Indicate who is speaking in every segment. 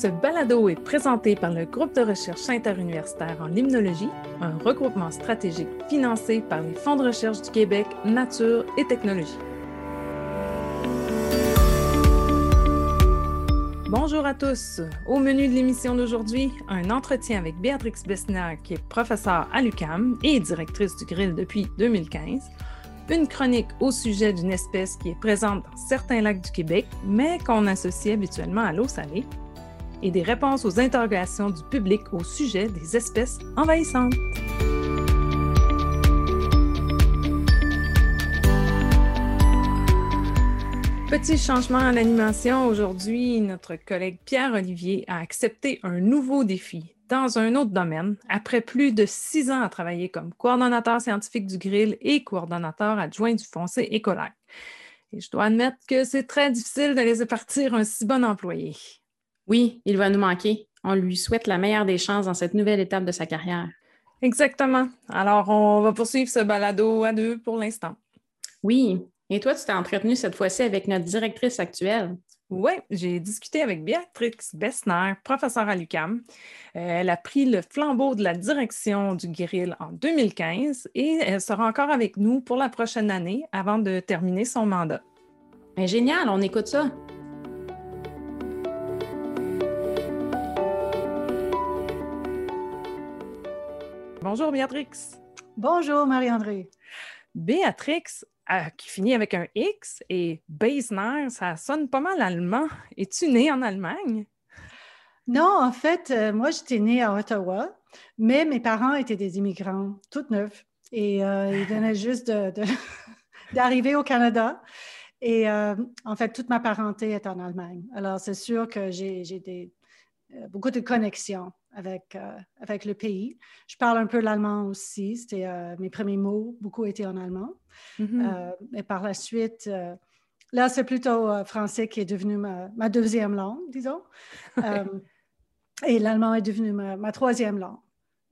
Speaker 1: Ce balado est présenté par le groupe de recherche interuniversitaire en limnologie, un regroupement stratégique financé par les fonds de recherche du Québec, Nature et Technologie. Bonjour à tous. Au menu de l'émission d'aujourd'hui, un entretien avec Béatrix Bessner, qui est professeure à l'UCAM et directrice du Grill depuis 2015. Une chronique au sujet d'une espèce qui est présente dans certains lacs du Québec, mais qu'on associe habituellement à l'eau salée et des réponses aux interrogations du public au sujet des espèces envahissantes. Petit changement à l'animation. Aujourd'hui, notre collègue Pierre-Olivier a accepté un nouveau défi dans un autre domaine après plus de six ans à travailler comme coordonnateur scientifique du grill et coordonnateur adjoint du foncé écolaire. Et je dois admettre que c'est très difficile de laisser partir un si bon employé.
Speaker 2: Oui, il va nous manquer. On lui souhaite la meilleure des chances dans cette nouvelle étape de sa carrière.
Speaker 1: Exactement. Alors, on va poursuivre ce balado à deux pour l'instant.
Speaker 2: Oui. Et toi, tu t'es entretenu cette fois-ci avec notre directrice actuelle.
Speaker 1: Oui, j'ai discuté avec Béatrix Bessner, professeure à l'UCAM. Euh, elle a pris le flambeau de la direction du grill en 2015 et elle sera encore avec nous pour la prochaine année avant de terminer son mandat.
Speaker 2: Mais génial, on écoute ça.
Speaker 1: Bonjour Béatrix.
Speaker 3: Bonjour Marie-André.
Speaker 1: Béatrix, euh, qui finit avec un X, et Beisner, ça sonne pas mal allemand. Es-tu née en Allemagne?
Speaker 3: Non, en fait, euh, moi, j'étais née à Ottawa, mais mes parents étaient des immigrants, toutes neufs, et euh, ils venaient juste d'arriver au Canada. Et en fait, toute ma parenté est en Allemagne. Alors, c'est sûr que j'ai beaucoup de connexions avec, euh, avec le pays. Je parle un peu l'allemand aussi. C'était euh, mes premiers mots, beaucoup étaient en allemand. Mm-hmm. Euh, par la suite, là, c'est plutôt français qui est devenu ma, ma deuxième langue, disons. et l'allemand est devenu ma, ma, troisième langue.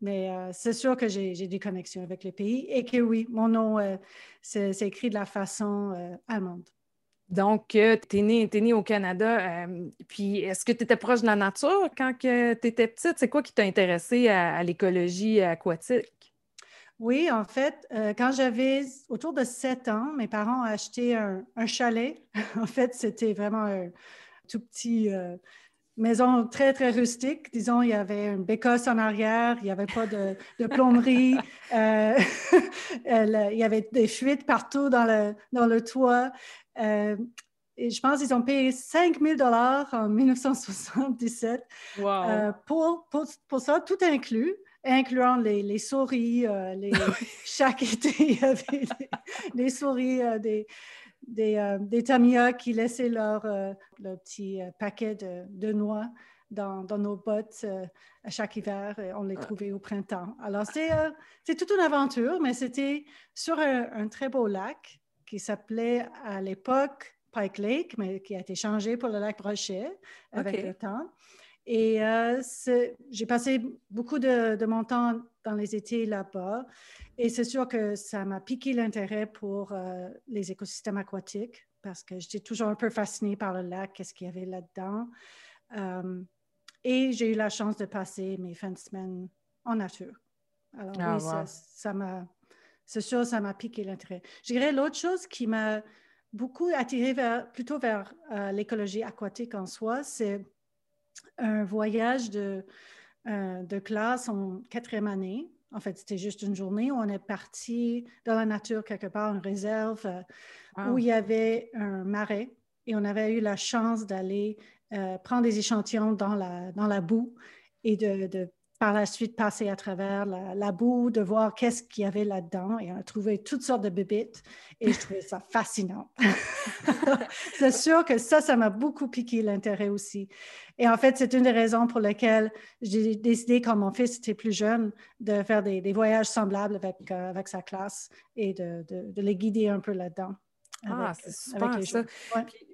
Speaker 3: Mais c'est sûr que j'ai des connexions avec le pays et que oui, mon nom, c'est écrit de la façon allemande.
Speaker 1: Donc, euh, tu es née au Canada. Euh, puis, est-ce que tu étais proche de la nature quand tu étais petite? C'est quoi qui t'a intéressé à, l'écologie aquatique?
Speaker 3: Oui, en fait, euh, quand j'avais autour de 7 ans, mes parents ont acheté un, chalet. en fait, c'était vraiment un tout petit maison très, très rustique. Disons, il y avait une bécosse en arrière, il n'y avait pas de, plomberie, il y avait des fuites partout dans le, dans le toit. Euh, et je pense qu'ils ont payé 5 000 en 1977 euh, pour, pour, pour, ça, tout inclus, incluant les, les souris. Euh, les, chaque été, il y avait des, souris, des, des, des Tamiya qui laissaient leur, leur petit paquet de, de noix dans, dans, nos bottes à chaque hiver. Et on les trouvait au printemps. Alors, c'est toute une aventure, mais c'était sur un, très beau lac qui s'appelait à l'époque Pike Lake, mais qui a été changé pour le lac Brochet avec le temps. Et euh, j'ai passé beaucoup de, mon temps dans les étés là-bas. Et c'est sûr que ça m'a piqué l'intérêt pour euh, les écosystèmes aquatiques parce que j'étais toujours un peu fascinée par le lac, qu'est-ce qu'il y avait là-dedans. Euh, et j'ai eu la chance de passer mes fins de semaine en nature. Alors ah, oui, ça m'a c'est sûr, ça m'a piqué l'intérêt. Je dirais l'autre chose qui m'a beaucoup attiré vers, plutôt vers euh, l'écologie aquatique en soi, c'est un voyage de, euh, de classe en quatrième année. En fait, c'était juste une journée où on est parti dans la nature quelque part, une réserve euh, où il y avait un marais et on avait eu la chance d'aller prendre des échantillons dans la, dans la boue et de, de par la suite passer à travers la, boue, de voir qu'est-ce qu'il y avait là-dedans. Et on a trouvé toutes sortes de bébites et je trouvais ça fascinant. c'est sûr que ça, ça m'a beaucoup piqué l'intérêt aussi. Et en fait, c'est une des raisons pour lesquelles j'ai décidé, quand mon fils était plus jeune, de faire des, voyages semblables avec, euh, avec sa classe et de, de les guider un peu là-dedans.
Speaker 1: Ah, c'est super ça.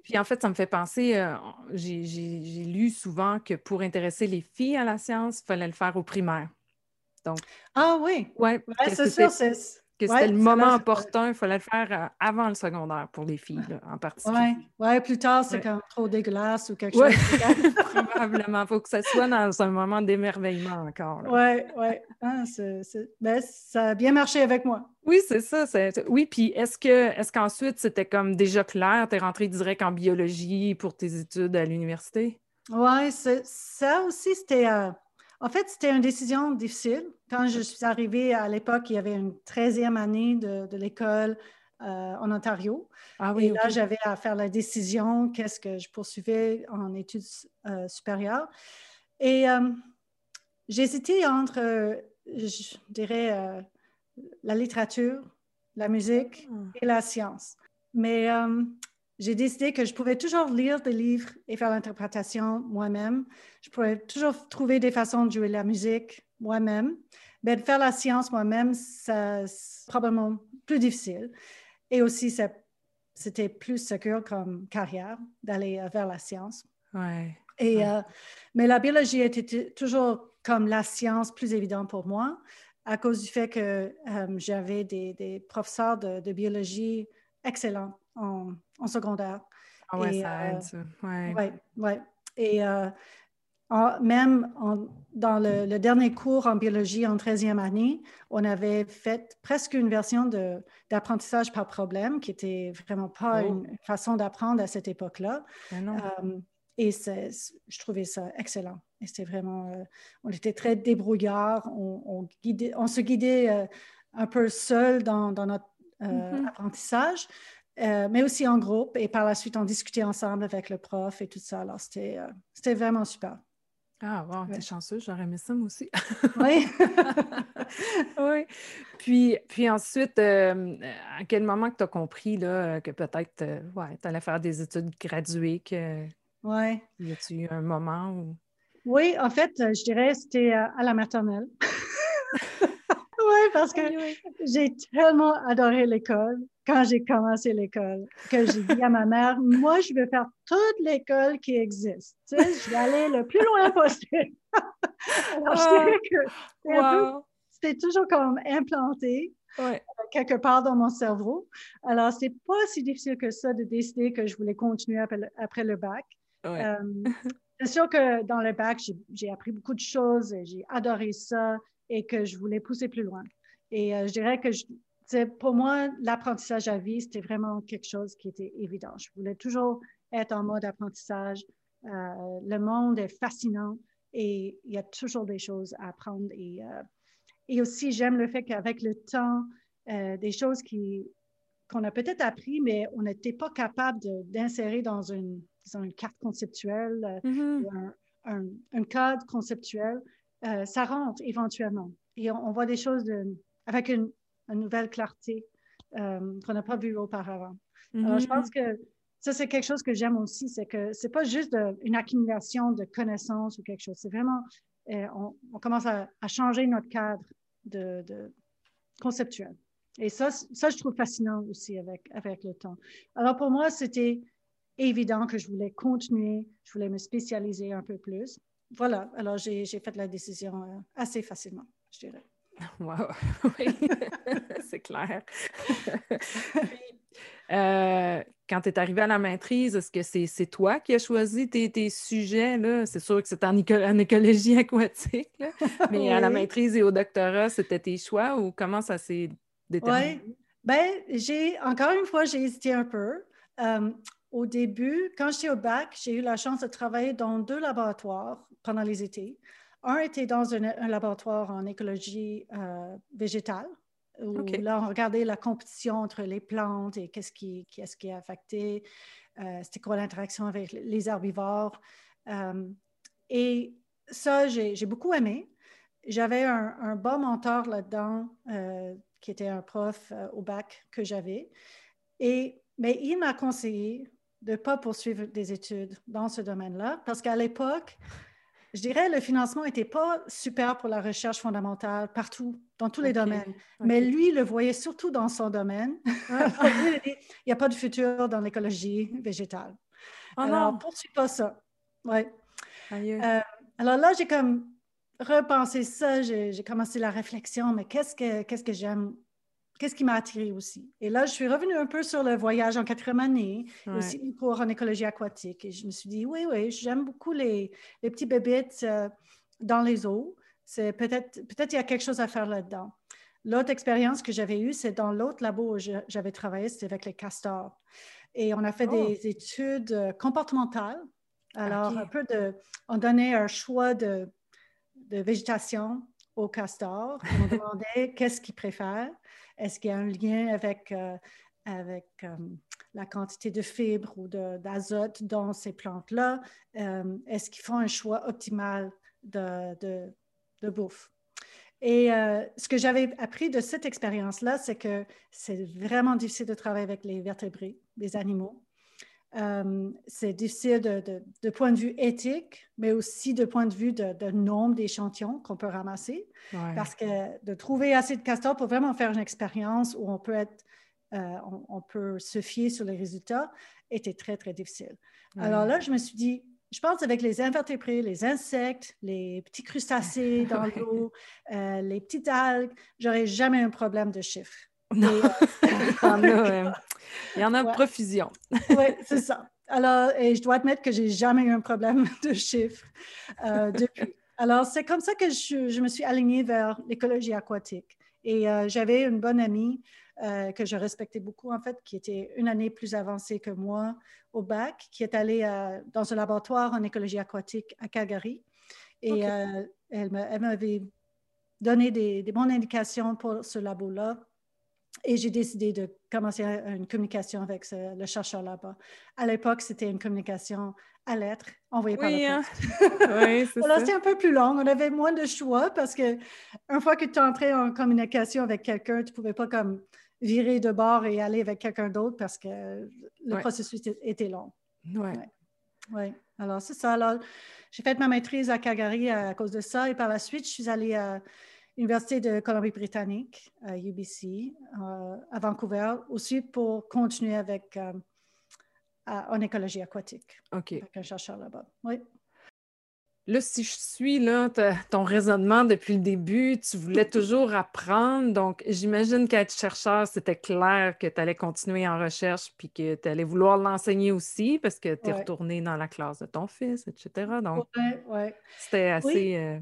Speaker 1: Puis, en fait, ça me fait penser, euh, j'ai lu souvent que pour intéresser les filles à la science, il fallait le faire au primaire.
Speaker 3: Donc, ah oui,
Speaker 1: ouais,
Speaker 3: c'est sûr,
Speaker 1: que c'était le moment opportun, il fallait le faire euh, avant le secondaire pour les filles, en particulier.
Speaker 3: Oui, ouais, plus tard, c'est quand trop dégueulasse ou quelque chose.
Speaker 1: Probablement. Il faut que ça soit dans un moment d'émerveillement encore.
Speaker 3: Oui, oui. Ah, ben, ça a bien marché avec moi.
Speaker 1: Oui, c'est ça. Oui, puis est-ce que est-ce qu'ensuite c'était comme déjà clair, tu es rentré direct en biologie pour tes études à l'université?
Speaker 3: Oui, ça aussi, c'était. Euh, en fait, c'était une décision difficile. Quand je suis arrivée à l'époque, il y avait une 13e année de, l'école euh, en Ontario. Ah oui, et là, j'avais à faire la décision qu'est-ce que je poursuivais en études euh, supérieures. Et euh, j'hésitais entre, je dirais, la littérature, la musique ah. et la science. Mais j'ai décidé que je pouvais toujours lire des livres et faire l'interprétation moi-même. Je pouvais toujours trouver des façons de jouer la musique moi-même. Mais de faire la science moi-même, c'est probablement plus difficile. Et aussi, c'était plus secure comme carrière d'aller euh, vers la science.
Speaker 1: Ouais.
Speaker 3: Et, euh, mais la biologie était toujours comme la science plus évidente pour moi à cause du fait que euh, j'avais des, professeurs de, de biologie excellents en, secondaire.
Speaker 1: Ah ouais, ça aide, ça. Ouais.
Speaker 3: Ouais, Et euh, même dans le, dernier cours en biologie en 13e année, on avait fait presque une version d'apprentissage par problème, qui était vraiment pas oh. une façon d'apprendre à cette époque-là. Euh, et je trouvais ça excellent. Et c'était vraiment, euh, on était très débrouillards, on, on se guidait un peu seul dans, notre mm-hmm. apprentissage, euh, mais aussi en groupe. Et par la suite, on discutait ensemble avec le prof et tout ça. Alors, c'était, euh, vraiment super.
Speaker 1: Ah, wow, t'es chanceux, j'aurais aimé ça, moi aussi.
Speaker 3: oui.
Speaker 1: oui. Puis, puis ensuite, euh, à quel moment que tu as compris là, que peut-être ouais, tu allais faire des études graduées? Que...
Speaker 3: Oui.
Speaker 1: Y a-t-il eu un moment où.
Speaker 3: Oui, en fait, je dirais c'était à la maternelle. oui, parce que j'ai tellement adoré l'école quand j'ai commencé l'école, que j'ai dit à ma mère, moi, je vais faire toute l'école qui existe. Tu sais, je vais aller le plus loin possible. Alors, je dirais que c'était toujours comme implanté euh, quelque part dans mon cerveau. Alors, c'est pas si difficile que ça de décider que je voulais continuer après le, bac. Euh, c'est sûr que dans le bac, j'ai appris beaucoup de choses, et j'ai adoré ça et que je voulais pousser plus loin. Et euh, je dirais que je, pour moi, l'apprentissage à vie, c'était vraiment quelque chose qui était évident. Je voulais toujours être en mode apprentissage. Euh, le monde est fascinant et il y a toujours des choses à apprendre. Et, euh, et aussi, j'aime le fait qu'avec le temps, des choses qui, qu'on a peut-être appris, mais on n'était pas capable d'insérer dans une, une, carte conceptuelle, mm-hmm. un, un, cadre conceptuel, ça rentre éventuellement. Et on, on voit des choses de, avec une, une nouvelle clarté euh, qu'on n'a pas vue auparavant. Alors, je pense mm-hmm. que ça, c'est quelque chose que j'aime aussi, c'est que c'est pas juste une accumulation de connaissances ou quelque chose, c'est vraiment, euh, on, commence à, changer notre cadre de, conceptuel. Et ça, ça, je trouve fascinant aussi avec, avec le temps. Alors, pour moi, c'était évident que je voulais continuer, je voulais me spécialiser un peu plus. Voilà, alors j'ai fait la décision euh, assez facilement, je dirais.
Speaker 1: Wow, oui, c'est clair. Euh, quand tu es arrivé à la maîtrise, est-ce que c'est toi qui as choisi tes, sujets? C'est sûr que c'est en, écologie aquatique, mais à la maîtrise et au doctorat, c'était tes choix ou comment ça s'est déterminé?
Speaker 3: Oui, bien, j'ai, encore une fois, j'ai hésité un peu. Euh, au début, quand j'étais au bac, j'ai eu la chance de travailler dans deux laboratoires pendant les étés. Un était dans un, laboratoire en écologie euh, végétale, où là, on regardait la compétition entre les plantes et qu'est-ce qui, qu'est-ce qui est affecté, euh, c'était quoi l'interaction avec les herbivores. Euh, et ça, j'ai, beaucoup aimé. J'avais un, bon mentor là-dedans, qui était un prof au bac que j'avais. Et, mais il m'a conseillé de ne pas poursuivre des études dans ce domaine-là, parce qu'à l'époque, je dirais, le financement n'était pas super pour la recherche fondamentale partout, dans tous les domaines. Mais lui, le voyait surtout dans son domaine. Ah. il n'y a pas de futur dans l'écologie végétale. Oh alors, non. poursuis pas ça. Ouais. Euh, alors là, j'ai comme repensé ça, j'ai commencé la réflexion, mais qu'est-ce que, qu'est-ce que j'aime qu'est-ce qui m'a attiré aussi? Et là, je suis revenue un peu sur le voyage en quatrième année, aussi une cours en écologie aquatique. Et je me suis dit, oui, oui, j'aime beaucoup les, les petits bébêtes euh, dans les eaux. C'est peut-être, peut-être il y a quelque chose à faire là-dedans. L'autre expérience que j'avais eue, c'est dans l'autre labo où j'avais travaillé, c'était avec les castors. Et on a fait des oh. études euh, comportementales. Alors, un peu de, on donnait un choix de, de végétation aux castors. On demandait qu'est-ce qu'ils préfèrent. Est-ce qu'il y a un lien avec, euh, avec euh, la quantité de fibres ou d'azote dans ces plantes-là? Euh, est-ce qu'ils font un choix optimal de, de, de bouffe? Et ce que j'avais appris de cette expérience-là, c'est que c'est vraiment difficile de travailler avec les vertébrés, les animaux. Euh, c'est difficile de, point de vue éthique, mais aussi de point de vue de, nombre d'échantillons qu'on peut ramasser. Parce que de trouver assez de castors pour vraiment faire une expérience où on peut, être, euh, on, peut se fier sur les résultats était très, très difficile. Alors là, je me suis dit, je pense avec les invertébrés, les insectes, les petits crustacés dans l'eau, euh, les petites algues, j'aurais jamais un problème de chiffres.
Speaker 1: Il y en a profusion.
Speaker 3: oui, c'est ça. Alors, et je dois admettre que j'ai jamais eu un problème de chiffres euh, depuis. Alors, c'est comme ça que je, me suis alignée vers l'écologie aquatique. Et euh, j'avais une bonne amie euh, que je respectais beaucoup, en fait, qui était une année plus avancée que moi au bac, qui est allée dans un laboratoire en écologie aquatique à Calgary. Et elle m'avait donné des, des bonnes indications pour ce labo-là. Et j'ai décidé de commencer une communication avec le chercheur là-bas. À l'époque, c'était une communication à lettres envoyée par la hein? oui, c'est Alors, c'était un peu plus long. On avait moins de choix parce que une fois que tu entrais en communication avec quelqu'un, tu ne pouvais pas comme virer de bord et aller avec quelqu'un d'autre parce que le processus était long.
Speaker 1: Oui.
Speaker 3: Ouais. Alors, c'est ça. Alors, j'ai fait ma maîtrise à Calgary à cause de ça. Et par la suite, je suis allée à Université de Colombie-Britannique, à UBC, euh, à Vancouver, aussi pour continuer avec euh, en écologie aquatique.
Speaker 1: OK.
Speaker 3: Avec un chercheur là-bas. Oui.
Speaker 1: Là, si je suis là, ton raisonnement depuis le début, tu voulais toujours apprendre. Donc, j'imagine qu'être chercheur, c'était clair que tu allais continuer en recherche puis que tu allais vouloir l'enseigner aussi parce que tu es retourné dans la classe de ton fils, etc. Donc,
Speaker 3: ouais,
Speaker 1: c'était assez. Euh,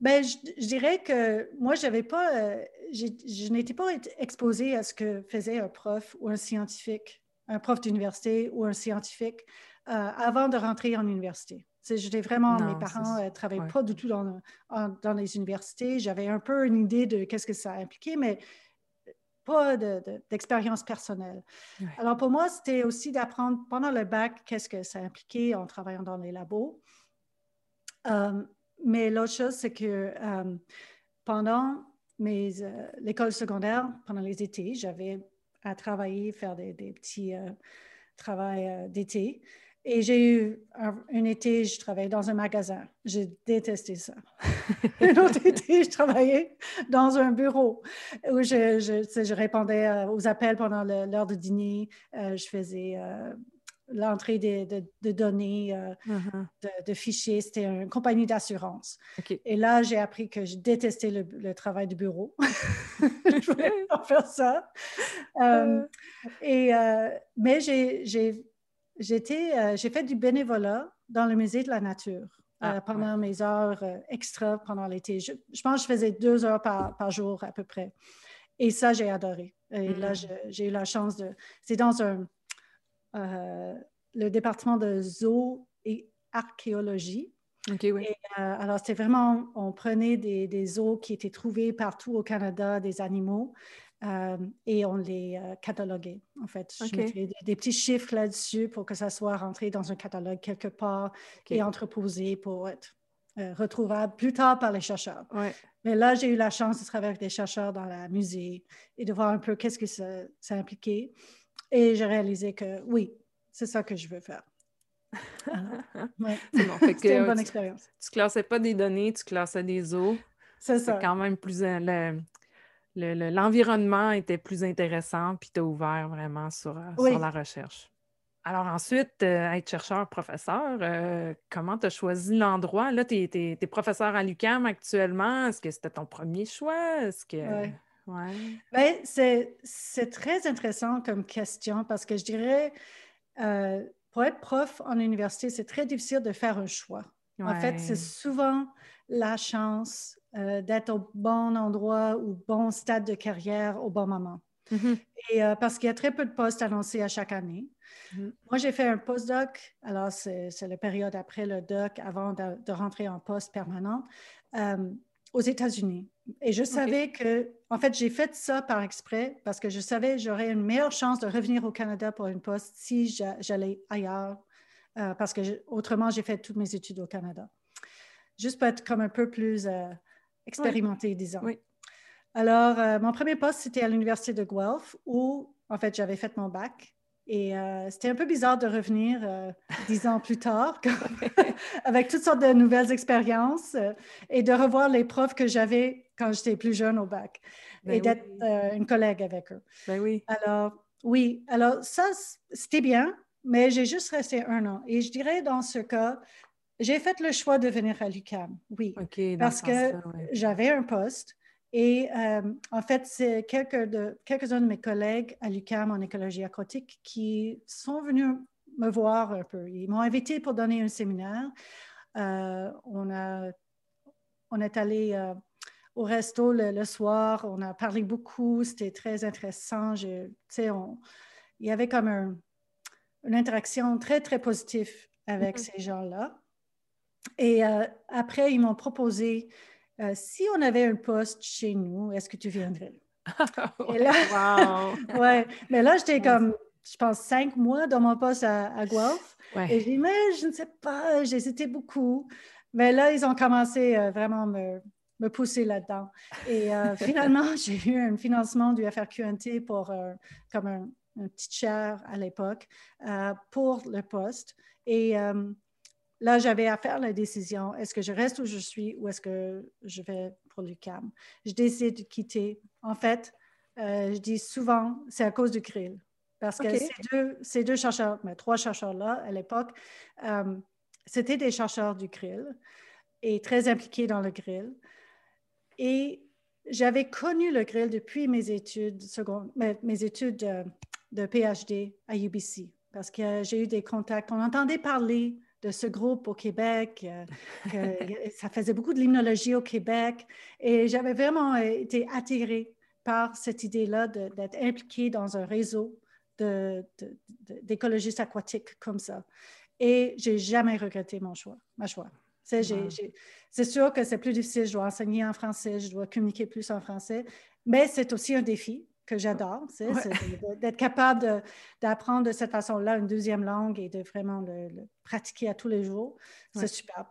Speaker 3: ben, je, dirais que moi, j'avais pas, euh, je n'étais pas exposée à ce que faisait un prof ou un scientifique, un prof d'université ou un scientifique euh, avant de rentrer en université. J'étais vraiment, mes parents ne euh, travaillaient pas du tout dans, dans les universités. J'avais un peu une idée de qu'est-ce que ça impliquait, mais pas d'expérience personnelle. Alors pour moi, c'était aussi d'apprendre pendant le bac qu'est-ce que ça impliquait en travaillant dans les labos. Mais l'autre chose, c'est que euh, pendant mes, euh, l'école secondaire, pendant les étés, j'avais à travailler, faire des, petits euh, travaux d'été. Et j'ai eu un, été, je travaillais dans un magasin. J'ai détesté ça. un autre été, je travaillais dans un bureau où je, je, je répondais aux appels pendant l'heure de dîner. je faisais l'entrée de, données, euh, uh-huh. de, fichiers. C'était une compagnie d'assurance. Et là, j'ai appris que je détestais le, travail de bureau. je voulais pas faire ça. Euh, euh. et, mais j'ai fait du bénévolat dans le musée de la nature. Ah, pendant mes heures extra pendant l'été. Je, pense que je faisais deux heures par, par jour à peu près. Et ça, j'ai adoré. Et là, mm. j'ai eu la chance de... C'est dans un, euh, le département de zoo et archéologie.
Speaker 1: oui.
Speaker 3: Euh, alors, c'était vraiment, on prenait des, des, zoos qui étaient trouvés partout au Canada, des animaux, euh, et on les cataloguait. En fait, je mettais des, petits chiffres là-dessus pour que ça soit rentré dans un catalogue quelque part et entreposé pour être retrouvable plus tard par les chercheurs. Mais là, j'ai eu la chance de travailler avec des chercheurs dans la musée et de voir un peu qu'est-ce que ça, ça impliquait. Et j'ai réalisé que oui, c'est ça que je veux faire.
Speaker 1: ouais. C'était une bonne expérience. Tu, ne classais pas des données, tu classais des eaux.
Speaker 3: C'est ça.
Speaker 1: quand même plus. L'environnement était plus intéressant, puis tu as ouvert vraiment sur, euh, sur, la recherche. Alors ensuite, euh, être chercheur, professeur, euh, comment tu as choisi l'endroit? Là, tu es, professeur à l'UCAM actuellement. Est-ce que c'était ton premier choix? Est-ce que... Ouais.
Speaker 3: Ben, c'est très intéressant comme question parce que je dirais, euh, pour être prof en université, c'est très difficile de faire un choix. En fait, c'est souvent la chance euh, d'être au bon endroit ou bon stade de carrière au bon moment. Mm-hmm. Et euh, parce qu'il y a très peu de postes annoncés à chaque année. Mm-hmm. Moi, j'ai fait un postdoc, alors c'est la période après le doc, avant de, rentrer en poste permanent, euh, aux États-Unis. Et je savais que, en fait, j'ai fait ça par exprès parce que je savais que j'aurais une meilleure chance de revenir au Canada pour une poste si j'allais ailleurs, euh, parce que autrement, j'ai fait toutes mes études au Canada. Juste pour être comme un peu plus euh, expérimenté, disons. Oui. Alors, euh, mon premier poste, c'était à l'Université de Guelph, où, en fait, j'avais fait mon bac. Et c'était un peu bizarre de revenir dix ans plus tard, avec toutes sortes de nouvelles expériences et de revoir les profs que j'avais quand j'étais plus jeune au bac ben et d'être euh, une collègue avec eux.
Speaker 1: Ben oui.
Speaker 3: Alors, oui, alors ça, c'était bien, mais j'ai juste resté un an. Et je dirais dans ce cas, j'ai fait le choix de venir à l'UCAM, oui, parce que j'avais un poste. Et euh, en fait, c'est de, quelques-uns de mes collègues à l'UCAM en écologie aquatique qui sont venus me voir un peu. Ils m'ont invité pour donner un séminaire. Euh, on, a, on est allé au resto le, soir. On a parlé beaucoup. C'était très intéressant. il y avait comme une interaction très, très positive avec mm-hmm. ces gens-là. Et euh, après, ils m'ont proposé euh, si on avait un poste chez nous, est-ce que tu viendrais?
Speaker 1: Et là,
Speaker 3: ouais, mais là, j'étais comme, je pense, cinq mois dans mon poste à, à Guelph. Et j'ai dit, mais je ne sais pas, j'hésitais beaucoup. Mais là, ils ont commencé euh, vraiment à me, me pousser là-dedans. Et euh, finalement, j'ai eu un financement du FRQNT pour euh, comme un, petit chair à l'époque pour le poste. Et là, j'avais à faire la décision, est-ce que je reste où je suis ou est-ce que je vais pour l'UCAM? Je décide de quitter. En fait, je dis souvent, c'est à cause du grill. Parce que ces, deux, ces deux chercheurs, mais trois chercheurs-là à l'époque, c'était des chercheurs du grill et très impliqués dans le grill. Et j'avais connu le grill depuis mes études, mes, études de, PhD à UBC, parce que j'ai eu des contacts. On entendait parler de ce groupe au Québec, euh, que ça faisait beaucoup de limnologie au Québec, et j'avais vraiment été attirée par cette idée-là d'être impliquée dans un réseau d'écologistes aquatiques comme ça. Et j'ai jamais regretté mon choix, ma choix. C'est sûr que c'est plus difficile, je dois enseigner en français, je dois communiquer plus en français, mais c'est aussi un défi que j'adore, c'est d'être capable d'apprendre de, cette façon-là une deuxième langue et de vraiment le, pratiquer à tous les jours. C'est superbe.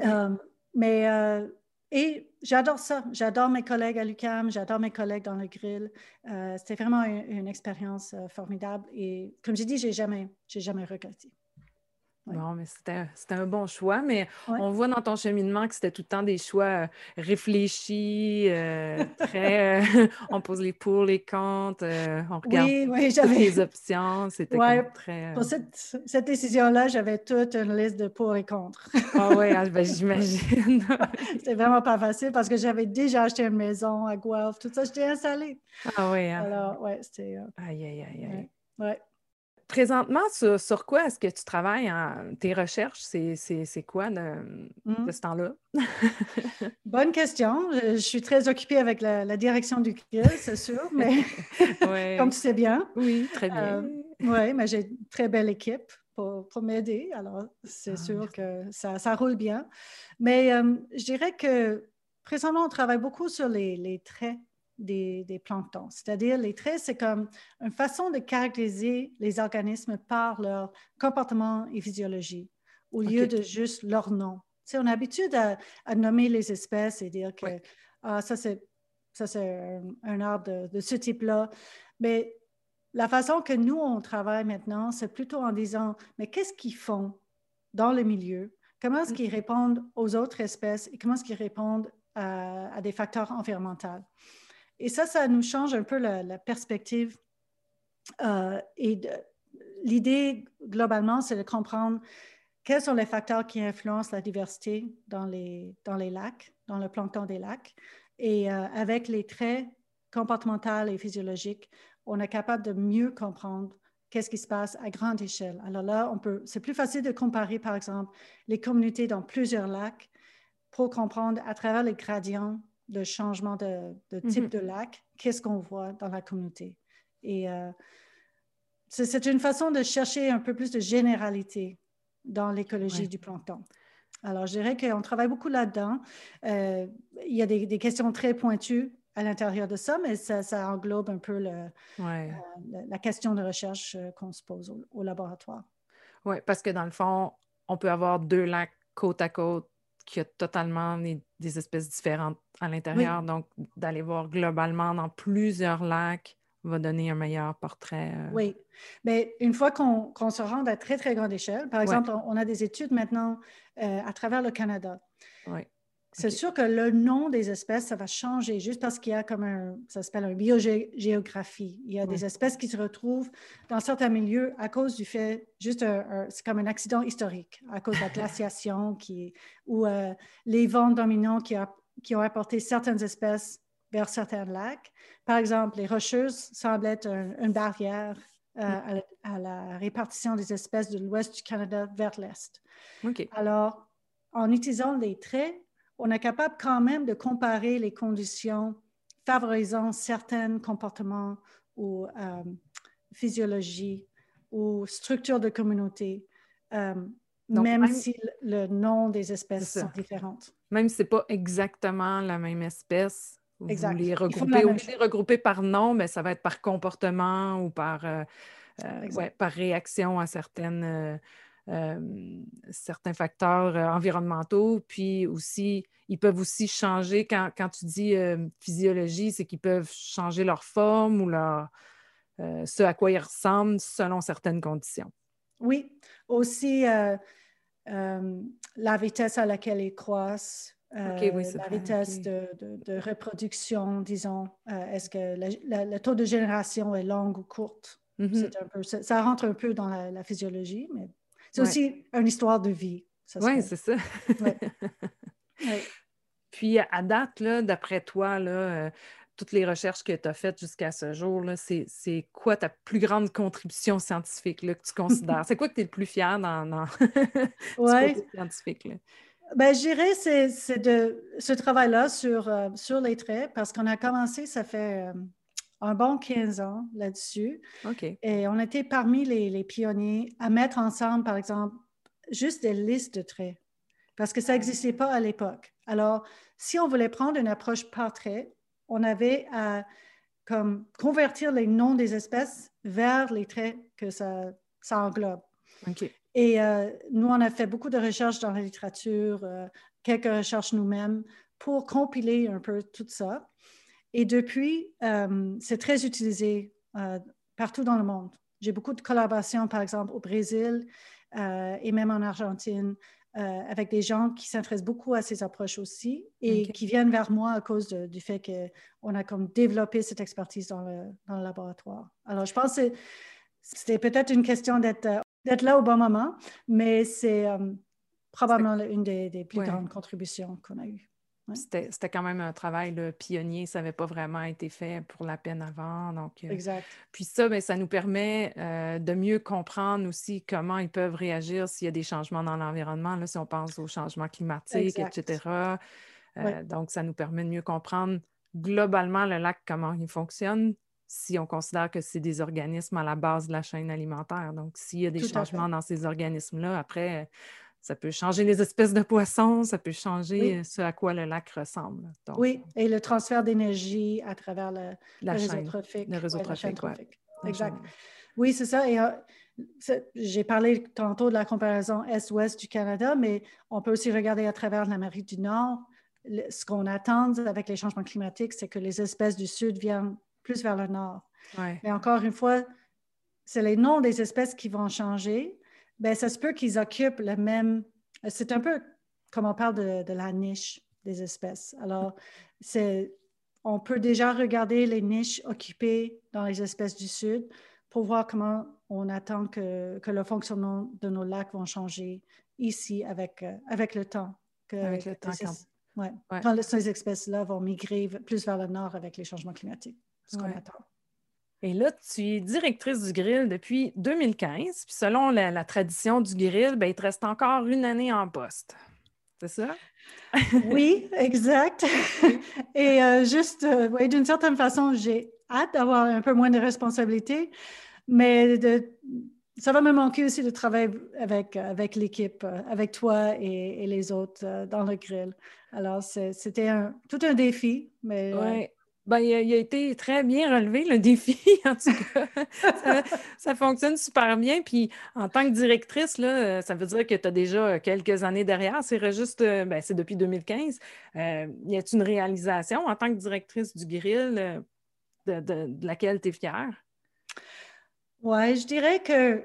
Speaker 3: Euh, mais, euh, et j'adore ça. J'adore mes collègues à l'UCAM, j'adore mes collègues dans le grill. Euh, C'était vraiment une, une expérience formidable et comme j'ai dit, j'ai jamais, j'ai jamais regretté.
Speaker 1: Bon, mais c'était un bon choix, mais on voit dans ton cheminement que c'était tout le temps des choix euh, réfléchis, euh, très. Euh, on pose les pour, les contre, on regarde les options. C'était très.
Speaker 3: Pour cette, cette décision-là, j'avais toute une liste de pour et contre.
Speaker 1: ah oui, ah, ben, j'imagine.
Speaker 3: c'était vraiment pas facile parce que j'avais déjà acheté une maison à Guelph, tout ça, j'étais installée.
Speaker 1: Ah oui, hein?
Speaker 3: Alors, ouais, c'était.
Speaker 1: Aïe, aïe, aïe, aïe.
Speaker 3: Ouais.
Speaker 1: Présentement, sur, quoi est-ce que tu travailles? En, tes recherches, c'est quoi de, mmh. ce temps-là?
Speaker 3: Bonne question. Je, suis très occupée avec la, direction du CRIL, c'est sûr, mais comme tu sais bien.
Speaker 1: Oui, très bien.
Speaker 3: Euh, oui, mais j'ai une très belle équipe pour, m'aider, alors c'est ah, sûr que ça, roule bien. Mais euh, je dirais que présentement, on travaille beaucoup sur les, les traits des, planctons. C'est-à-dire, les traits, c'est comme une façon de caractériser les organismes par leur comportement et physiologie, au lieu de juste leur nom. Tu sais, on a l'habitude à, nommer les espèces et dire que ah, ça, c'est, un, arbre de, ce type-là. Mais la façon que nous, on travaille maintenant, c'est plutôt en disant, mais qu'est-ce qu'ils font dans le milieu? Comment est-ce qu'ils mm-hmm. répondent aux autres espèces et comment est-ce qu'ils répondent à, à des facteurs environnementaux? Et ça, ça nous change un peu la, perspective. Euh, et l'idée, globalement, c'est de comprendre quels sont les facteurs qui influencent la diversité dans les, dans les lacs, dans le plancton des lacs. Et euh, avec les traits comportementale et physiologique, on est capable de mieux comprendre qu'est-ce qui se passe à grande échelle. Alors là, on peut, c'est plus facile de comparer, par exemple, les communautés dans plusieurs lacs pour comprendre à travers les gradients de changement de, type mm-hmm. de lac, qu'est-ce qu'on voit dans la communauté? Et euh, c'est une façon de chercher un peu plus de généralité dans l'écologie du plancton. Alors, je dirais qu'on travaille beaucoup là-dedans. Euh, il y a des, questions très pointues à l'intérieur de ça, mais ça, englobe un peu le, euh, la question de recherche qu'on se pose au, laboratoire.
Speaker 1: Oui, parce que dans le fond, on peut avoir deux lacs côte à côte qui ont totalement des, espèces différentes à l'intérieur. Donc, d'aller voir globalement dans plusieurs lacs va donner un meilleur portrait.
Speaker 3: Euh. Oui, mais une fois qu'on se rend à très, très grande échelle, par exemple, on, a des études maintenant euh, à travers le Canada.
Speaker 1: Oui.
Speaker 3: C'est sûr que le nom des espèces, ça va changer juste parce qu'il y a comme un, ça s'appelle un biogéographie. Il y a des espèces qui se retrouvent dans certains milieux à cause du fait, juste c'est comme un accident historique, à cause de la glaciation qui, ou euh, les vents dominants qui, a, qui ont apporté certaines espèces vers certains lacs. Par exemple, les rocheuses semblent être une barrière euh, mm. à, la, répartition des espèces de l'ouest du Canada vers l'est. Alors, en utilisant les traits, on est capable quand même de comparer les conditions favorisant certains comportements ou euh, physiologie ou structure de communauté, euh, même, si le, nom des espèces sont différentes.
Speaker 1: Même si ce n'est pas exactement la même espèce, vous les regrouper, ou les regrouper par nom, mais ça va être par comportement ou par, euh, euh, par réaction à certaines, certains facteurs environnementaux. Puis aussi, ils peuvent aussi changer, quand, quand tu dis physiologie, c'est qu'ils peuvent changer leur forme ou leur, ce à quoi ils ressemblent selon certaines conditions.
Speaker 3: Oui, aussi la vitesse à laquelle ils croissent, euh, la vitesse de, de, reproduction, disons, euh, est-ce que le taux de génération est long ou courte? Mm-hmm. un peu, ça, rentre un peu dans la, physiologie, mais c'est aussi une histoire de vie.
Speaker 1: Oui, c'est ça. Puis à date, d'après toi, là, euh, toutes les recherches que tu as faites jusqu'à ce jour, c'est quoi ta plus grande contribution scientifique là, que tu considères? c'est quoi que tu es le plus fier dans, dans
Speaker 3: scientifique? Là? Ben, je dirais c'est de ce travail-là sur, euh, sur les traits, parce qu'on a commencé, ça fait euh, un bon 15 ans là-dessus. Et on était parmi les, les, pionniers à mettre ensemble, par exemple, juste des listes de traits, parce que ça n'existait pas à l'époque. Alors, si on voulait prendre une approche par trait, on avait à comme, convertir les noms des espèces vers les traits que ça, ça englobe. Et euh, nous, on a fait beaucoup de recherches dans la littérature, euh, quelques recherches nous-mêmes pour compiler un peu tout ça. Et depuis, euh, c'est très utilisé partout dans le monde. J'ai beaucoup de collaborations, par exemple, au Brésil et même en Argentine, avec des gens qui s'intéressent beaucoup à ces approches aussi et qui viennent vers moi à cause du fait qu'on a comme développé cette expertise dans le, dans le laboratoire. Alors, je pense que c'était peut-être une question d'être là au bon moment, mais c'est euh, probablement une des, plus grandes contributions qu'on a eues.
Speaker 1: C'était quand même un travail de pionnier, ça n'avait pas vraiment été fait pour la peine avant. Donc,
Speaker 3: euh, exact.
Speaker 1: Puis ça, ben, ça nous permet euh, de mieux comprendre aussi comment ils peuvent réagir s'il y a des changements dans l'environnement, si on pense aux changements climatiques, etc. Donc, ça nous permet de mieux comprendre globalement le lac, comment il fonctionne, si on considère que c'est des organismes à la base de la chaîne alimentaire. Donc, s'il y a des changements dans ces organismes-là, après, ça peut changer les espèces de poissons, ça peut changer ce à quoi le lac ressemble.
Speaker 3: oui, et le transfert d'énergie à travers le,
Speaker 1: la
Speaker 3: réseau
Speaker 1: trophique. Le réseau trophique,
Speaker 3: Exact. Oui, c'est ça. Et euh, j'ai parlé tantôt de la comparaison Est-Ouest du Canada, mais on peut aussi regarder à travers l'Amérique du Nord. ce qu'on attend avec les changements climatiques, c'est que les espèces du Sud viennent plus vers le nord. Mais encore une fois, c'est les noms des espèces qui vont changer. Bien, ça se peut qu'ils occupent le même. C'est un peu comme on parle de, la niche des espèces. Alors, c'est, on peut déjà regarder les niches occupées dans les espèces du Sud pour voir comment on attend que, que le fonctionnement de nos lacs vont changer ici avec, euh, avec le temps.
Speaker 1: avec le temps,
Speaker 3: ouais. Quand ces espèces-là vont migrer plus vers le nord avec les changements climatiques, ce qu'on attend.
Speaker 1: Et là, tu es directrice du grill depuis 2015. Puis selon la, tradition du grill, ben, il te reste encore une année en poste. C'est ça?
Speaker 3: oui, exact. Et euh, juste, euh, d'une certaine façon, j'ai hâte d'avoir un peu moins de responsabilités, mais de, ça va me manquer aussi de travailler avec, avec l'équipe, euh, avec toi et, les autres dans le grill. Alors, c'était tout un défi, mais
Speaker 1: ouais. Ben, il, a, été très bien relevé, le défi, en tout cas. ça, fonctionne super bien. Puis, en tant que directrice, là, ça veut dire que tu as déjà quelques années derrière. C'est juste, euh, ben, c'est depuis 2015. Euh, y a-t-il une réalisation en tant que directrice du grill euh, de, laquelle tu es fière?
Speaker 3: Oui, je dirais que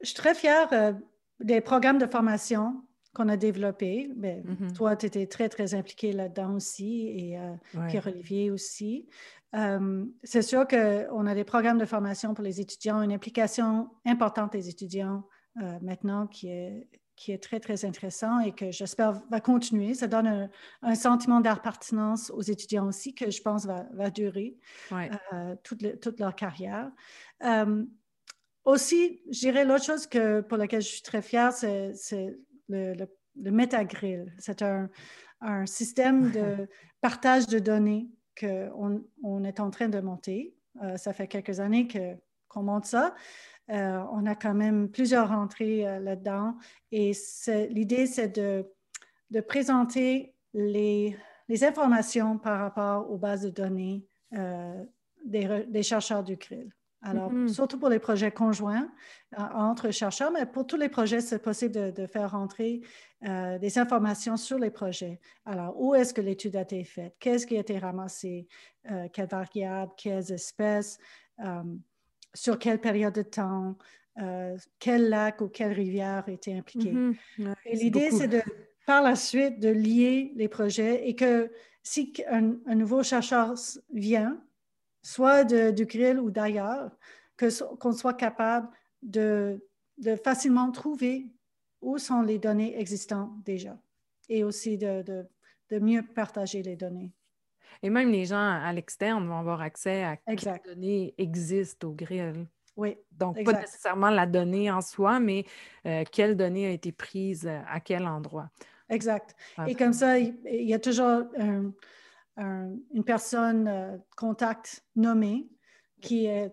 Speaker 3: je suis très fière des programmes de formation qu'on a développé. Ben, mm-hmm. Toi, tu étais très, très impliqué là-dedans aussi et euh, Pierre-Olivier aussi. Euh, c'est sûr qu'on a des programmes de formation pour les étudiants, une implication importante des étudiants euh, maintenant qui est, qui est très, très intéressant et que j'espère va continuer. Ça donne un, sentiment d'appartenance aux étudiants aussi que je pense va, va durer toute, toute, leur carrière. aussi, je dirais l'autre chose que, pour laquelle je suis très fière, c'est le, le, Metagrill. C'est un, système de partage de données qu'on on est en train de monter. Euh, ça fait quelques années qu'on monte ça. Euh, on a quand même plusieurs entrées euh, là-dedans. Et l'idée, c'est de, de, présenter les, les, informations par rapport aux bases de données des, des, chercheurs du grill. Alors, mm-hmm. surtout pour les projets conjoints euh, entre chercheurs, mais pour tous les projets, c'est possible de, faire rentrer euh, des informations sur les projets. Alors, où est-ce que l'étude a été faite? Qu'est-ce qui a été ramassé? Euh, quelles variables? Quelles espèces? sur quelle période de temps? quel lac ou quelle rivière a été impliqué? Mm-hmm. et l'idée, c'est de, par la suite, de lier les projets et que si un nouveau chercheur vient, soit du grill ou d'ailleurs, qu'on soit capable de, facilement trouver où sont les données existantes déjà et aussi de, mieux partager les données.
Speaker 1: Et même les gens à l'externe vont avoir accès à quelles données existent au grill.
Speaker 3: Oui.
Speaker 1: Donc, pas nécessairement la donnée en soi, mais euh, quelle donnée a été prise à quel endroit.
Speaker 3: Exact. Et comme ça, il y a toujours un, une personne euh, contact nommée qui est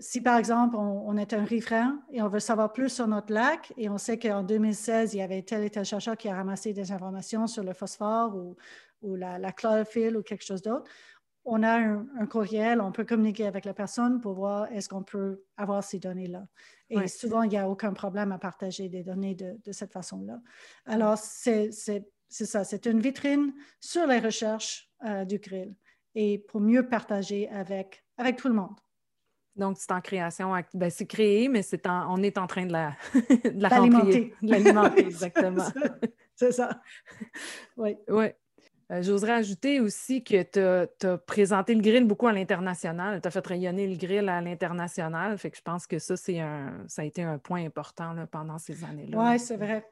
Speaker 3: si par exemple on, est un riverain et on veut savoir plus sur notre lac et on sait qu'en 2016 il y avait tel et tel chercheur qui a ramassé des informations sur le phosphore ou, ou la, chlorophylle ou quelque chose d'autre, on a un, courriel, on peut communiquer avec la personne pour voir est-ce qu'on peut avoir ces données-là. Et souvent, il n'y a aucun problème à partager des données de, de cette façon-là. Alors, c'est c'est ça, c'est une vitrine sur les recherches euh, du grill et pour mieux partager avec, avec tout le monde.
Speaker 1: Donc, c'est en création, ben, c'est créé, mais c'est on est en train de la, de l'alimenter. L'alimenter, exactement.
Speaker 3: c'est ça. Oui.
Speaker 1: Oui. Euh, j'oserais ajouter aussi que tu as, présenté le grill beaucoup à l'international. Tu as fait rayonner le grill à l'international. Fait que je pense que ça, c'est un, ça a été un point important pendant ces années-là.
Speaker 3: Oui, c'est vrai.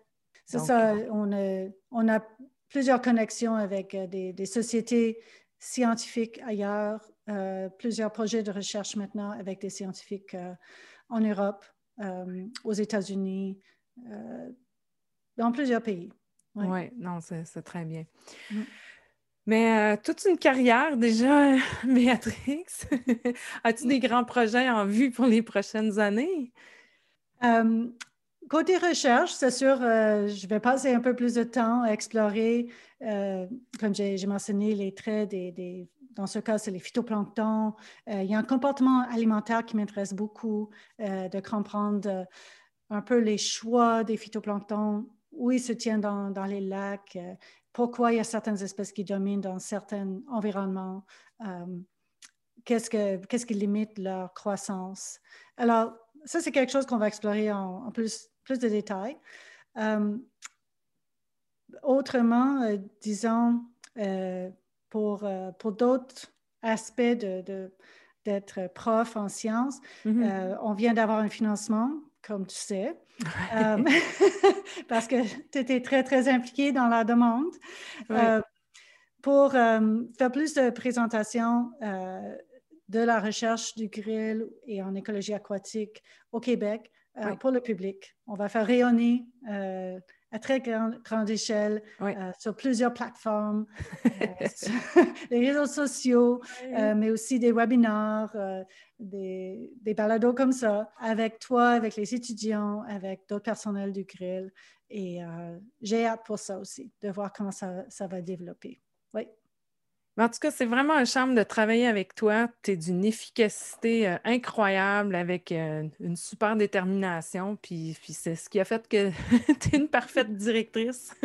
Speaker 3: C'est ça, euh, on a, on a, plusieurs connexions avec euh, des, sociétés scientifiques ailleurs, euh, plusieurs projets de recherche maintenant avec des scientifiques en Europe, aux États-Unis, dans plusieurs pays.
Speaker 1: Oui, ouais, non, c'est très bien. Mm. Mais toute une carrière déjà, Béatrix. As-tu des grands projets en vue pour les prochaines années?
Speaker 3: Côté recherche, c'est sûr, euh, je vais passer un peu plus de temps à explorer, euh, comme j'ai mentionné, les traits des, dans ce cas, c'est les phytoplanctons. Euh, il y a un comportement alimentaire qui m'intéresse beaucoup, de comprendre un peu les choix des phytoplanctons, où ils se tiennent dans, les lacs, pourquoi il y a certaines espèces qui dominent dans certains environnements, qu'est-ce, que, qu'est-ce qui limite leur croissance. Alors, ça, c'est quelque chose qu'on va explorer en plus plus de détails. Euh, autrement, euh, disons, euh, pour, pour d'autres aspects de, d'être prof en sciences, mm-hmm. on vient d'avoir un financement comme tu sais, parce que tu étais très, très impliqué dans la demande. Pour faire plus de présentations de la recherche du grill et en écologie aquatique au Québec pour le public. On va faire rayonner à très grande, échelle euh, sur plusieurs plateformes, euh, les réseaux sociaux, euh, mais aussi des webinaires, des, des balados comme ça, avec toi, avec les étudiants, avec d'autres personnels du grill. Et j'ai hâte pour ça aussi, de voir comment ça, ça va développer. Oui.
Speaker 1: En tout cas, c'est vraiment un charme de travailler avec toi. Tu es d'une efficacité euh, incroyable avec euh, une super détermination. Puis, c'est ce qui a fait que tu es une parfaite directrice.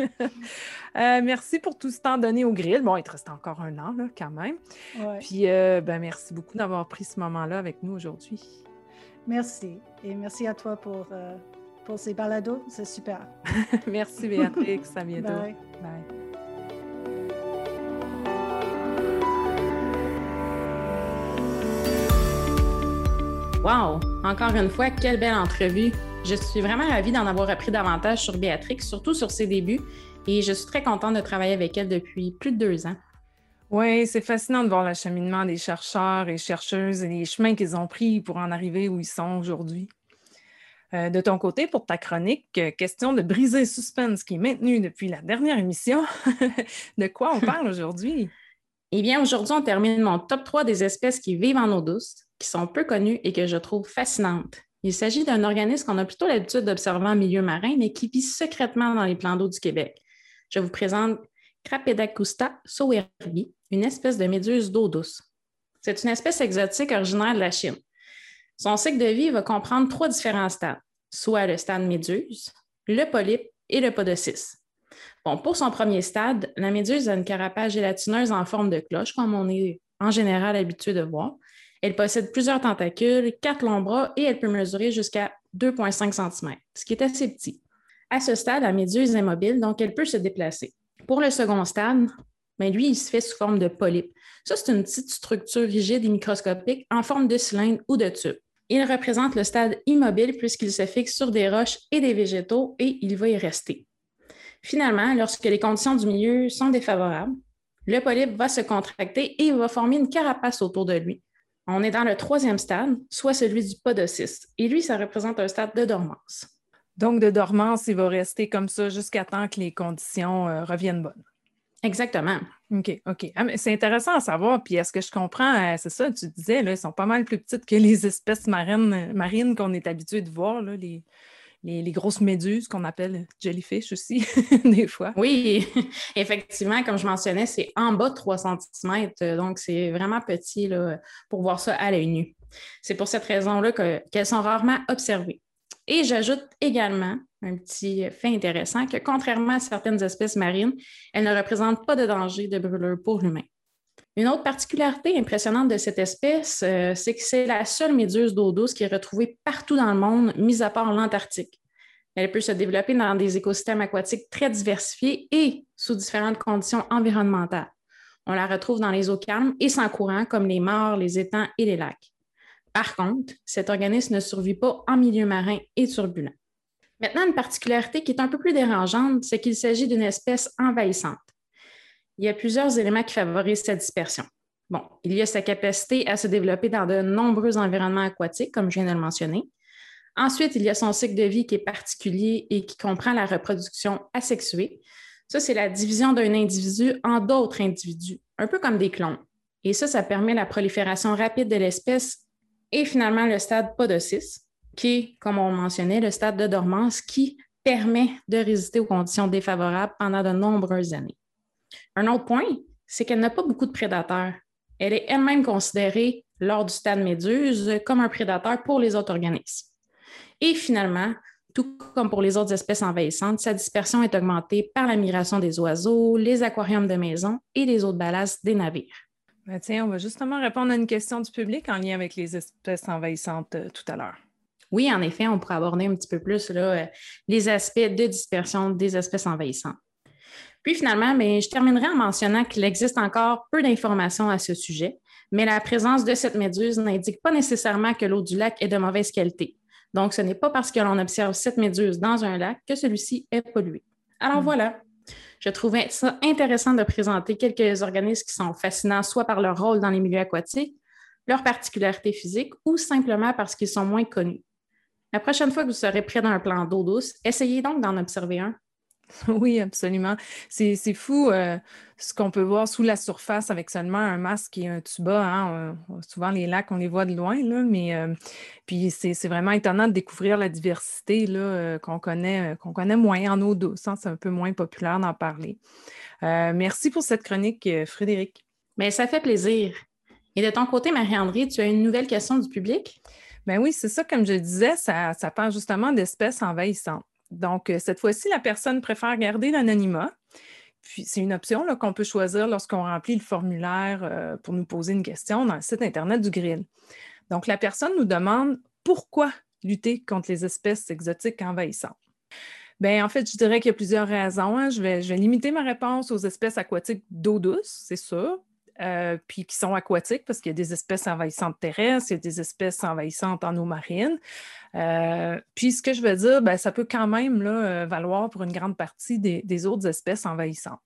Speaker 1: Euh, merci pour tout ce temps donné au grill. Bon, il te reste encore un an là, quand même. Puis ben, merci beaucoup d'avoir pris ce moment-là avec nous aujourd'hui.
Speaker 3: Merci. Et merci à toi pour, pour ces balados. C'est super.
Speaker 1: merci Béatrix. À bientôt. Bye.
Speaker 2: Wow! Encore une fois, quelle belle entrevue. Je suis vraiment ravie d'en avoir appris davantage sur Béatrix, surtout sur ses débuts, et je suis très contente de travailler avec elle depuis plus de deux ans.
Speaker 1: Oui, c'est fascinant de voir l'acheminement des chercheurs et chercheuses et les chemins qu'ils ont pris pour en arriver où ils sont aujourd'hui. Euh, de ton côté, pour ta chronique, euh, question de briser le suspense qui est maintenu depuis la dernière émission, de quoi on parle aujourd'hui?
Speaker 2: Eh bien, aujourd'hui, on termine mon top 3 des espèces qui vivent en eau douce qui sont peu connues et que je trouve fascinantes. Il s'agit d'un organisme qu'on a plutôt l'habitude d'observer en milieu marin, mais qui vit secrètement dans les plans d'eau du Québec. Je vous présente Crapedacusta sowerbi, une espèce de méduse d'eau douce. C'est une espèce exotique originaire de la Chine. Son cycle de vie va comprendre trois différents stades, soit le stade méduse, le polype et le podocyste. Bon, pour son premier stade, la méduse a une carapace gélatineuse en forme de cloche, comme on est en général habitué de voir. Elle possède plusieurs tentacules, quatre longs bras et elle peut mesurer jusqu'à 2,5 cm, ce qui est assez petit. À ce stade, la méduse est mobile, donc elle peut se déplacer. Pour le second stade, ben, lui, il se fait sous forme de polype. Ça, c'est une petite structure rigide et microscopique en forme de cylindre ou de tube. Il représente le stade immobile puisqu'il se fixe sur des roches et des végétaux et il va y rester. Finalement, lorsque les conditions du milieu sont défavorables, le polype va se contracter et va former une carapace autour de lui, on est dans le troisième stade, soit celui du podocyste. Et lui, ça représente un stade de dormance.
Speaker 1: Donc, de dormance, il va rester comme ça jusqu'à temps que les conditions euh, reviennent bonnes.
Speaker 2: Exactement.
Speaker 1: OK, OK. Ah, c'est intéressant à savoir. Puis, est-ce que je comprends, euh, c'est ça, tu disais, là, ils sont pas mal plus petites que les espèces marines, marines qu'on est habitué de voir, là, les, les, grosses méduses qu'on appelle jellyfish aussi, des fois.
Speaker 2: Oui, effectivement, comme je mentionnais, c'est en bas de 3 cm, donc c'est vraiment petit pour voir ça à l'œil nu. C'est pour cette raison-là qu'elles sont rarement observées. Et j'ajoute également un petit fait intéressant que contrairement à certaines espèces marines, elles ne représentent pas de danger de brûlure pour l'humain. Une autre particularité impressionnante de cette espèce, euh, c'est que c'est la seule méduse d'eau douce qui est retrouvée partout dans le monde, mis à part l'Antarctique. Elle peut se développer dans des écosystèmes aquatiques très diversifiés et sous différentes conditions environnementales. On la retrouve dans les eaux calmes et sans courant, comme les mares, les étangs et les lacs. Par contre, cet organisme ne survit pas en milieu marin et turbulent. Maintenant, une particularité qui est un peu plus dérangeante, c'est qu'il s'agit d'une espèce envahissante il y a plusieurs éléments qui favorisent cette dispersion. Bon, il y a sa capacité à se développer dans de nombreux environnements aquatiques, comme je viens de le mentionner. Ensuite, il y a son cycle de vie qui est particulier et qui comprend la reproduction asexuée. Ça, c'est la division d'un individu en d'autres individus, un peu comme des clones. Et ça, ça permet la prolifération rapide de l'espèce et finalement le stade podocyste, qui est, comme on mentionnait, le stade de dormance qui permet de résister aux conditions défavorables pendant de nombreuses années. Un autre point, c'est qu'elle n'a pas beaucoup de prédateurs. Elle est elle-même considérée, lors du stade méduse, comme un prédateur pour les autres organismes. Et finalement, tout comme pour les autres espèces envahissantes, sa dispersion est augmentée par la migration des oiseaux, les aquariums de maison et les autres ballasts des navires.
Speaker 1: Ben tiens, on va justement répondre à une question du public en lien avec les espèces envahissantes euh, tout à l'heure.
Speaker 2: Oui, en effet, on pourrait aborder un petit peu plus là, euh, les aspects de dispersion des espèces envahissantes. Puis finalement, mais je terminerai en mentionnant qu'il existe encore peu d'informations à ce sujet, mais la présence de cette méduse n'indique pas nécessairement que l'eau du lac est de mauvaise qualité. Donc, ce n'est pas parce que l'on observe cette méduse dans un lac que celui-ci est pollué. Alors hmm. voilà, je trouvais ça intéressant de présenter quelques organismes qui sont fascinants, soit par leur rôle dans les milieux aquatiques, leurs particularités physiques ou simplement parce qu'ils sont moins connus. La prochaine fois que vous serez près d'un plan d'eau douce, essayez donc d'en observer un.
Speaker 1: Oui, absolument. C'est fou euh, ce qu'on peut voir sous la surface avec seulement un masque et un tuba. Hein. souvent, les lacs, on les voit de loin, là, mais euh, puis c'est vraiment étonnant de découvrir la diversité euh, qu'on connaît, qu'on connaît moins en eau douce. Hein. C'est un peu moins populaire d'en parler. merci pour cette chronique, Frédéric.
Speaker 2: Mais ça fait plaisir. Et de ton côté, Marie-André, tu as une nouvelle question du public?
Speaker 1: Ben oui, c'est ça, comme je disais, ça, ça parle justement d'espèces envahissantes. Donc, euh, cette fois-ci, la personne préfère garder l'anonymat. Puis, c'est une option qu'on peut choisir lorsqu'on remplit le formulaire euh, pour nous poser une question dans le site Internet du Grill. Donc, la personne nous demande pourquoi lutter contre les espèces exotiques envahissantes. Bien, en fait, je dirais qu'il y a plusieurs raisons. Hein. Je, vais, je, vais, limiter ma réponse aux espèces aquatiques d'eau douce, c'est sûr. Euh, puis qui sont aquatiques parce qu'il y a des espèces envahissantes terrestres, il y a des espèces envahissantes en eau marine. Euh, puis ce que je veux dire, ben, ça peut quand même euh, valoir pour une grande partie des, autres espèces envahissantes.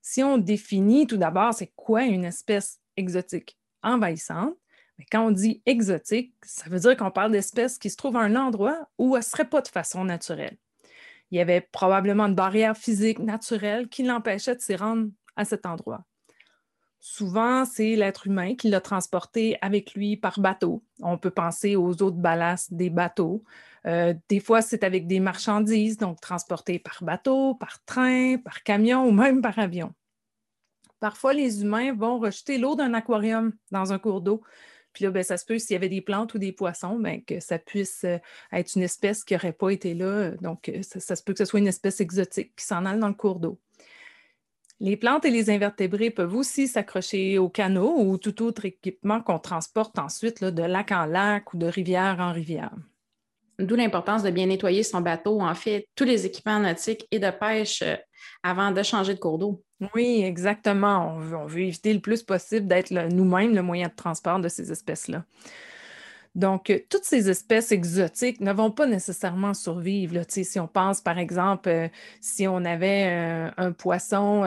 Speaker 1: Si on définit tout d'abord, c'est quoi une espèce exotique envahissante? Ben, quand on dit exotique, ça veut dire qu'on parle d'espèces qui se trouvent à un endroit où elles ne seraient pas de façon naturelle. Il y avait probablement une barrière physique naturelle qui l'empêchait de s'y rendre à cet endroit. Souvent, c'est l'être humain qui l'a transporté avec lui par bateau. On peut penser aux autres ballasts des bateaux. Euh, des fois, c'est avec des marchandises, donc transportées par bateau, par train, par camion ou même par avion. Parfois, les humains vont rejeter l'eau d'un aquarium dans un cours d'eau. Puis là, ben, ça se peut, s'il y avait des plantes ou des poissons, ben, que ça puisse euh, être une espèce qui n'aurait pas été là. Donc, euh, ça, se peut que ce soit une espèce exotique qui s'en aille dans le cours d'eau. Les plantes et les invertébrés peuvent aussi s'accrocher au canot ou tout autre équipement qu'on transporte ensuite de lac en lac ou de rivière en rivière.
Speaker 2: D'où l'importance de bien nettoyer son bateau, en fait, tous les équipements nautiques et de pêche euh, avant de changer de cours d'eau.
Speaker 1: Oui, exactement. On veut, on veut, éviter le plus possible d'être nous-mêmes le moyen de transport de ces espèces-là. Donc, euh, toutes ces espèces exotiques ne vont pas nécessairement survivre. Si on pense, par exemple, euh, si on avait euh, un poisson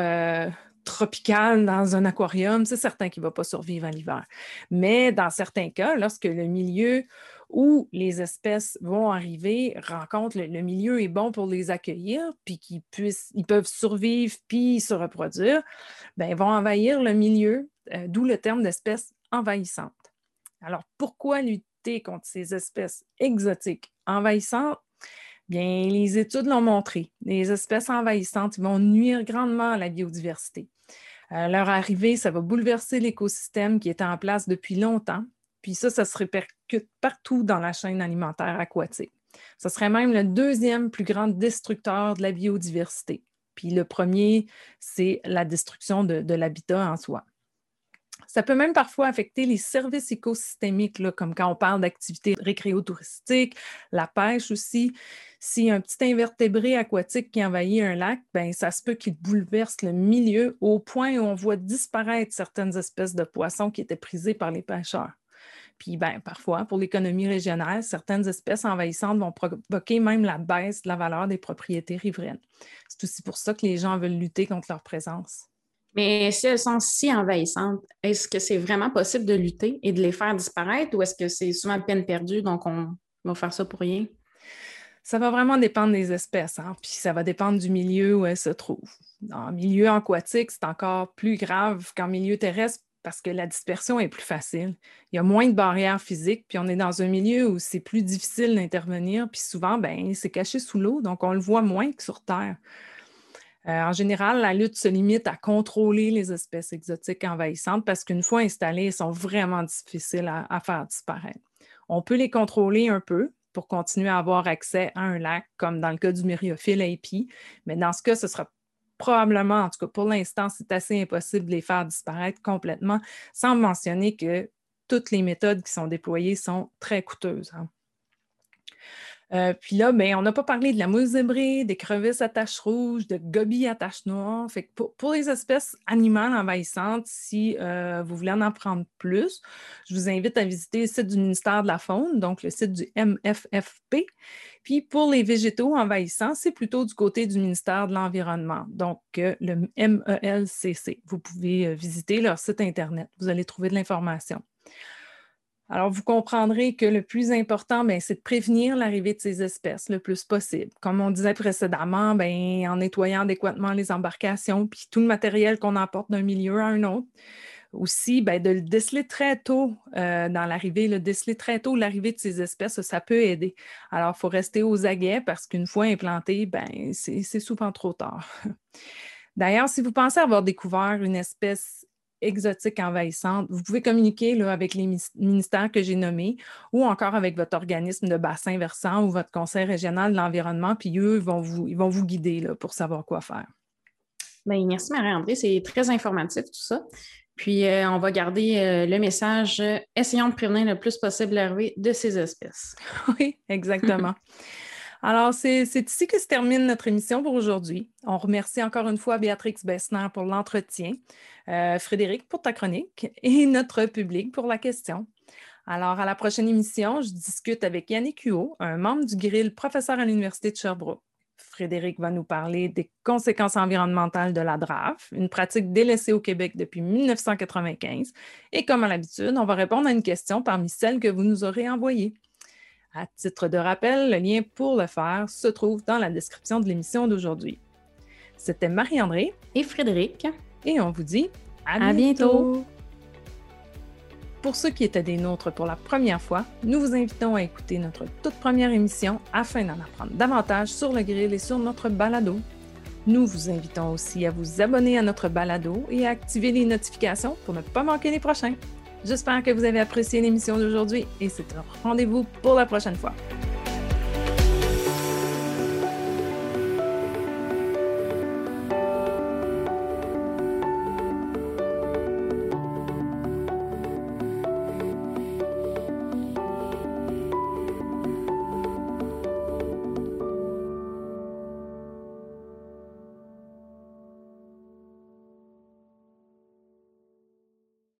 Speaker 1: tropical dans un aquarium, c'est certain qu'il ne va pas survivre en l'hiver. Mais dans certains cas, lorsque le milieu où les espèces vont arriver rencontrent le, milieu est bon pour les accueillir, puis qu'ils puissent, ils peuvent survivre puis se reproduire, ben, ils vont envahir le milieu, d'où le terme d'espèce envahissante. Alors, pourquoi contre ces espèces exotiques envahissantes, bien, les études l'ont montré. Les espèces envahissantes vont nuire grandement à la biodiversité. À leur arrivée, ça va bouleverser l'écosystème qui était en place depuis longtemps. Puis ça, ça se répercute partout dans la chaîne alimentaire aquatique. Ce serait même le deuxième plus grand destructeur de la biodiversité. Puis le premier, c'est la destruction de l'habitat en soi. Ça peut même parfois affecter les services écosystémiques, comme quand on parle d'activités récréotouristiques, la pêche aussi. Si un petit invertébré aquatique qui envahit un lac, ben, ça se peut qu'il bouleverse le milieu au point où on voit disparaître certaines espèces de poissons qui étaient prisées par les pêcheurs. Puis ben, parfois, pour l'économie régionale, certaines espèces envahissantes vont provoquer même la baisse de la valeur des propriétés riveraines. C'est aussi pour ça que les gens veulent lutter contre leur présence.
Speaker 2: Mais si elles sont si envahissantes, est-ce que c'est vraiment possible de lutter et de les faire disparaître ou est-ce que c'est souvent peine perdue, donc on va faire ça pour rien?
Speaker 1: Ça va vraiment dépendre des espèces, hein, puis ça va dépendre du milieu où elles se trouvent. En milieu aquatique, c'est encore plus grave qu'en milieu terrestre parce que la dispersion est plus facile. Il y a moins de barrières physiques, puis on est dans un milieu où c'est plus difficile d'intervenir, puis souvent, ben, c'est caché sous l'eau, donc on le voit moins que sur Terre. Euh, en général, la lutte se limite à contrôler les espèces exotiques envahissantes parce qu'une fois installées, elles sont vraiment difficiles à, faire disparaître. On peut les contrôler un peu pour continuer à avoir accès à un lac, comme dans le cas du myriophile API, mais dans ce cas, ce sera probablement, en tout cas pour l'instant, c'est assez impossible de les faire disparaître complètement, sans mentionner que toutes les méthodes qui sont déployées sont très coûteuses. Hein. Euh, puis là, ben, on n'a pas parlé de la mousse zébrée, des crevisses à taches rouges, de gobies à taches noires. Fait que pour, les espèces animales envahissantes, si euh, vous voulez en apprendre plus, je vous invite à visiter le site du ministère de la Faune, donc le site du MFFP. Puis pour les végétaux envahissants, c'est plutôt du côté du ministère de l'Environnement, donc euh, le MELCC. Vous pouvez visiter leur site Internet, vous allez trouver de l'information. Alors, vous comprendrez que le plus important, ben, c'est de prévenir l'arrivée de ces espèces le plus possible. Comme on disait précédemment, ben, en nettoyant adéquatement les embarcations, puis tout le matériel qu'on emporte d'un milieu à un autre. Aussi, ben, de le déceler très tôt euh, dans l'arrivée, le déceler très tôt l'arrivée de ces espèces, ça peut aider. Alors, il faut rester aux aguets parce qu'une fois implanté, ben, c'est souvent trop tard. D'ailleurs, si vous pensez avoir découvert une espèce exotique envahissante, vous pouvez communiquer là, avec les ministères que j'ai nommés ou encore avec votre organisme de bassin versant ou votre conseil régional de l'environnement, puis eux vont vous, ils vont vous guider là, pour savoir quoi faire.
Speaker 2: Bien, merci Marie-André, c'est très informatif tout ça. Puis euh, on va garder euh, le message euh, essayons de prévenir le plus possible l'arrivée de ces espèces.
Speaker 1: Oui, exactement. Alors, c'est ici que se termine notre émission pour aujourd'hui. On remercie encore une fois Béatrix Bessner pour l'entretien, euh, Frédéric pour ta chronique et notre public pour la question. Alors, à la prochaine émission, je discute avec Yannick Huot, un membre du Grill, professeur à l'Université de Sherbrooke. Frédéric va nous parler des conséquences environnementales de la DRAF, une pratique délaissée au Québec depuis 1995. Et comme à l'habitude, on va répondre à une question parmi celles que vous nous aurez envoyées. À titre de rappel, le lien pour le faire se trouve dans la description de l'émission d'aujourd'hui. C'était Marie-André
Speaker 2: et Frédéric.
Speaker 1: Et on vous dit à, bientôt. Pour ceux qui étaient des nôtres pour la première fois, nous vous invitons à écouter notre toute première émission afin d'en apprendre davantage sur le grill et sur notre balado. Nous vous invitons aussi à vous abonner à notre balado et à activer les notifications pour ne pas manquer les prochains. J'espère que vous avez apprécié l'émission d'aujourd'hui et c'est un rendez-vous pour la prochaine fois.